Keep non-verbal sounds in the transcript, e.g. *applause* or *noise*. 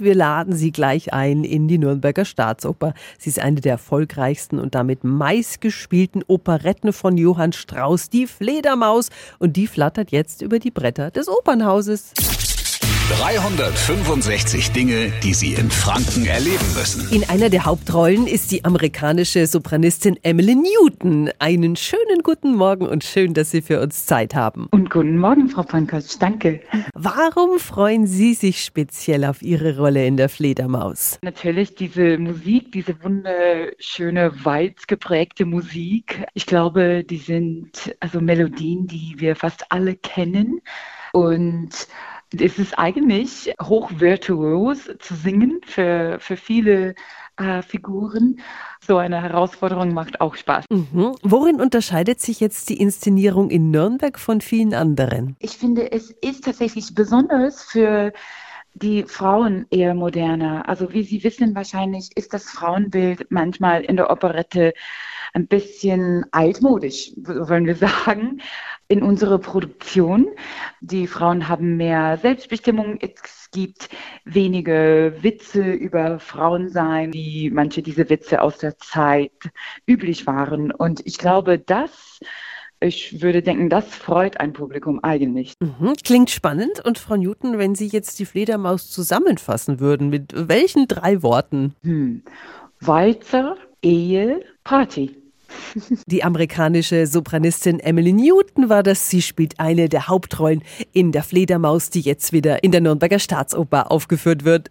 Wir laden Sie gleich ein in die Nürnberger Staatsoper. Sie ist eine der erfolgreichsten und damit meistgespielten Operetten von Johann Strauss, die Fledermaus. Und die flattert jetzt über die Bretter des Opernhauses. 365 Dinge, die Sie in Franken erleben müssen. In einer der Hauptrollen ist die amerikanische Sopranistin Emily Newton. Einen schönen guten Morgen und schön, dass Sie für uns Zeit haben. Und guten Morgen, Frau Pankotsch. Danke. Warum freuen Sie sich speziell auf Ihre Rolle in der Fledermaus? Natürlich diese Musik, diese wunderschöne, weit geprägte Musik. Ich glaube, die sind also Melodien, die wir fast alle kennen. Und es ist eigentlich hochvirtuos zu singen für, für viele äh, Figuren. So eine Herausforderung macht auch Spaß. Mhm. Worin unterscheidet sich jetzt die Inszenierung in Nürnberg von vielen anderen? Ich finde, es ist tatsächlich besonders für die Frauen eher moderner. Also wie Sie wissen, wahrscheinlich ist das Frauenbild manchmal in der Operette ein bisschen altmodisch, wollen wir *laughs* sagen, in unserer Produktion. Die Frauen haben mehr Selbstbestimmung. Es gibt wenige Witze über Frauensein, wie manche diese Witze aus der Zeit üblich waren. Und ich glaube, das ich würde denken, das freut ein Publikum eigentlich. Mhm, klingt spannend. Und Frau Newton, wenn Sie jetzt die Fledermaus zusammenfassen würden, mit welchen drei Worten? Hm. Walzer, Ehe, Party. *laughs* Die amerikanische Sopranistin Emily Newton war das. Sie spielt eine der Hauptrollen in der Fledermaus, die jetzt wieder in der Nürnberger Staatsoper aufgeführt wird.